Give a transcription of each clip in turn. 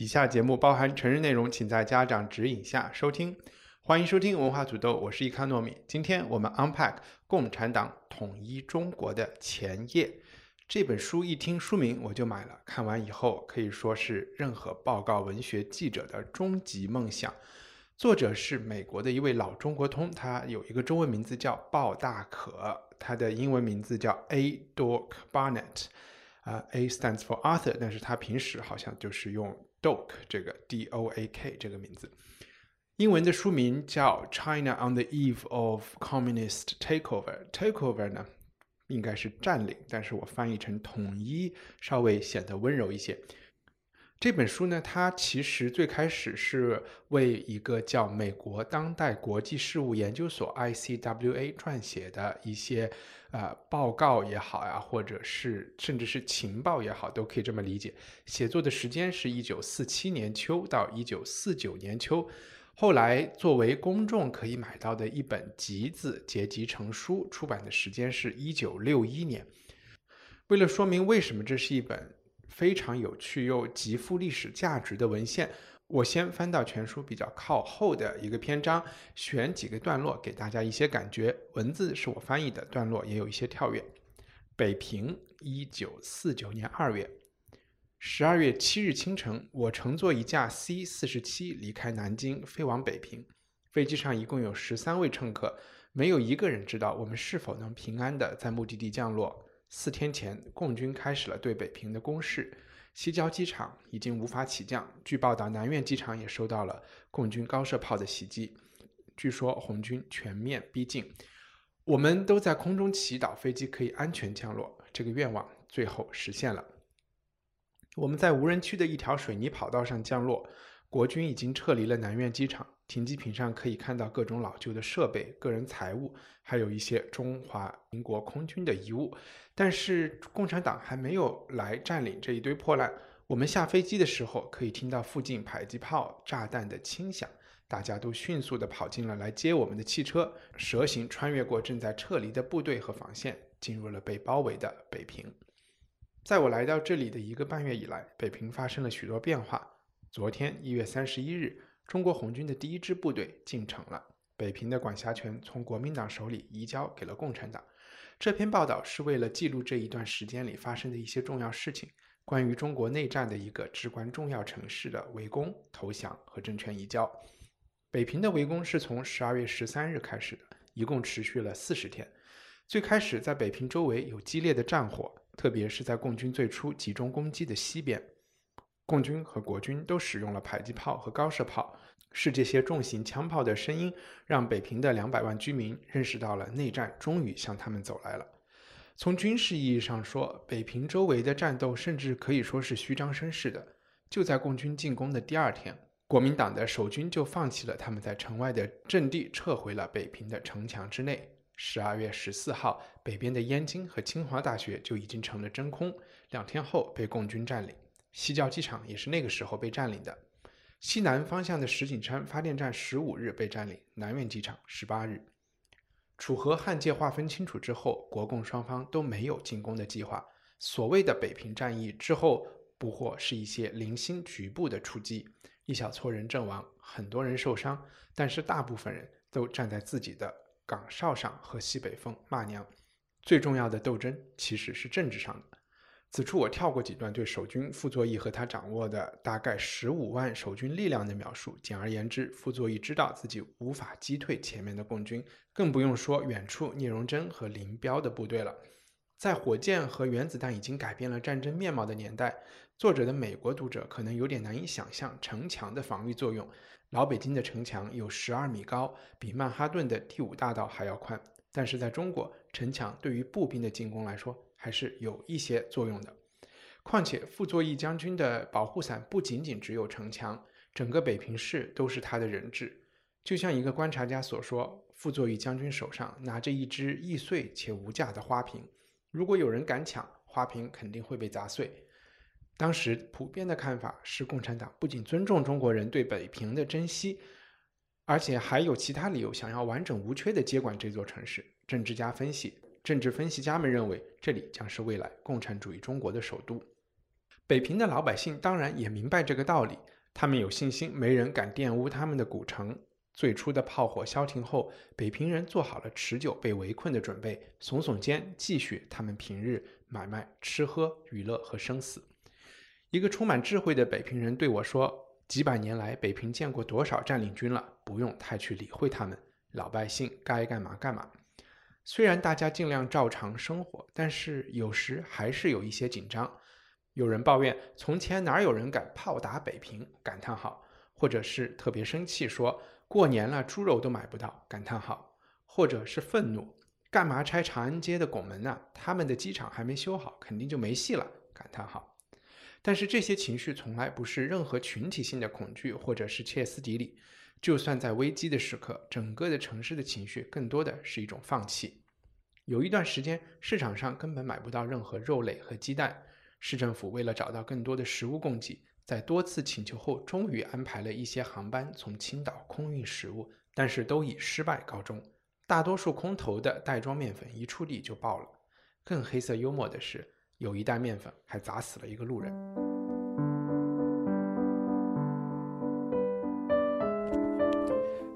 以下节目包含成人内容，请在家长指引下收听。欢迎收听文化土豆，我是伊卡糯米。今天我们 unpack 共产党统一中国的前夜。这本书一听书名我就买了，看完以后可以说是任何报告文学记者的终极梦想。作者是美国的一位老中国通，他有一个中文名字叫鲍大可，他的英文名字叫 A. Dork Barnett，啊，A stands for Arthur，但是他平时好像就是用 Doak 这个 D O A K 这个名字。英文的书名叫《China on the Eve of Communist Takeover》，Takeover 呢？应该是占领，但是我翻译成统一，稍微显得温柔一些。这本书呢，它其实最开始是为一个叫美国当代国际事务研究所 （ICWA） 撰写的一些呃报告也好呀，或者是甚至是情报也好，都可以这么理解。写作的时间是一九四七年秋到一九四九年秋。后来作为公众可以买到的一本集子结集成书，出版的时间是一九六一年。为了说明为什么这是一本非常有趣又极富历史价值的文献，我先翻到全书比较靠后的一个篇章，选几个段落给大家一些感觉。文字是我翻译的，段落也有一些跳跃。北平，一九四九年二月。十二月七日清晨，我乘坐一架 C 四十七离开南京，飞往北平。飞机上一共有十三位乘客，没有一个人知道我们是否能平安的在目的地降落。四天前，共军开始了对北平的攻势，西郊机场已经无法起降。据报道，南苑机场也受到了共军高射炮的袭击。据说红军全面逼近，我们都在空中祈祷飞机可以安全降落。这个愿望最后实现了。我们在无人区的一条水泥跑道上降落，国军已经撤离了南苑机场。停机坪上可以看到各种老旧的设备、个人财物，还有一些中华民国空军的遗物。但是共产党还没有来占领这一堆破烂。我们下飞机的时候，可以听到附近迫击炮、炸弹的轻响。大家都迅速地跑进了来接我们的汽车，蛇形穿越过正在撤离的部队和防线，进入了被包围的北平。在我来到这里的一个半月以来，北平发生了许多变化。昨天一月三十一日，中国红军的第一支部队进城了，北平的管辖权从国民党手里移交给了共产党。这篇报道是为了记录这一段时间里发生的一些重要事情，关于中国内战的一个至关重要城市的围攻、投降和政权移交。北平的围攻是从十二月十三日开始的，一共持续了四十天。最开始在北平周围有激烈的战火。特别是在共军最初集中攻击的西边，共军和国军都使用了迫击炮和高射炮。是这些重型枪炮的声音，让北平的两百万居民认识到了内战终于向他们走来了。从军事意义上说，北平周围的战斗甚至可以说是虚张声势的。就在共军进攻的第二天，国民党的守军就放弃了他们在城外的阵地，撤回了北平的城墙之内。十二月十四号，北边的燕京和清华大学就已经成了真空。两天后被共军占领，西郊机场也是那个时候被占领的。西南方向的石景山发电站十五日被占领，南苑机场十八日。楚河汉界划分清楚之后，国共双方都没有进攻的计划。所谓的北平战役之后，不过是一些零星局部的出击，一小撮人阵亡，很多人受伤，但是大部分人都站在自己的。岗哨上和西北风骂娘，最重要的斗争其实是政治上的。此处我跳过几段对守军傅作义和他掌握的大概十五万守军力量的描述。简而言之，傅作义知道自己无法击退前面的共军，更不用说远处聂荣臻和林彪的部队了。在火箭和原子弹已经改变了战争面貌的年代，作者的美国读者可能有点难以想象城墙的防御作用。老北京的城墙有十二米高，比曼哈顿的第五大道还要宽。但是在中国，城墙对于步兵的进攻来说还是有一些作用的。况且傅作义将军的保护伞不仅仅只有城墙，整个北平市都是他的人质。就像一个观察家所说，傅作义将军手上拿着一只易碎且无价的花瓶，如果有人敢抢，花瓶肯定会被砸碎。当时普遍的看法是，共产党不仅尊重中国人对北平的珍惜，而且还有其他理由想要完整无缺地接管这座城市。政治家分析，政治分析家们认为，这里将是未来共产主义中国的首都。北平的老百姓当然也明白这个道理，他们有信心，没人敢玷污他们的古城。最初的炮火消停后，北平人做好了持久被围困的准备，耸耸肩，继续他们平日买卖、吃喝、娱乐和生死。一个充满智慧的北平人对我说：“几百年来，北平见过多少占领军了，不用太去理会他们，老百姓该干嘛干嘛。”虽然大家尽量照常生活，但是有时还是有一些紧张。有人抱怨：“从前哪有人敢炮打北平？”感叹号，或者是特别生气说。过年了，猪肉都买不到，感叹号，或者是愤怒，干嘛拆长安街的拱门呢？他们的机场还没修好，肯定就没戏了，感叹号。但是这些情绪从来不是任何群体性的恐惧，或者是歇斯底里。就算在危机的时刻，整个的城市的情绪更多的是一种放弃。有一段时间，市场上根本买不到任何肉类和鸡蛋，市政府为了找到更多的食物供给。在多次请求后，终于安排了一些航班从青岛空运食物，但是都以失败告终。大多数空投的袋装面粉一出地就爆了。更黑色幽默的是，有一袋面粉还砸死了一个路人。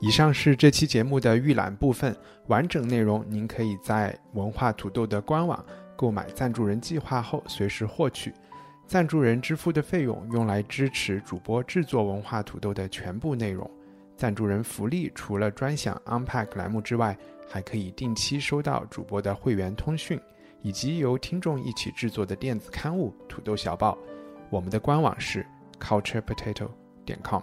以上是这期节目的预览部分，完整内容您可以在文化土豆的官网购买赞助人计划后随时获取。赞助人支付的费用用来支持主播制作文化土豆的全部内容。赞助人福利除了专享 Unpack 栏目之外，还可以定期收到主播的会员通讯，以及由听众一起制作的电子刊物《土豆小报》。我们的官网是 culturepotato 点 com。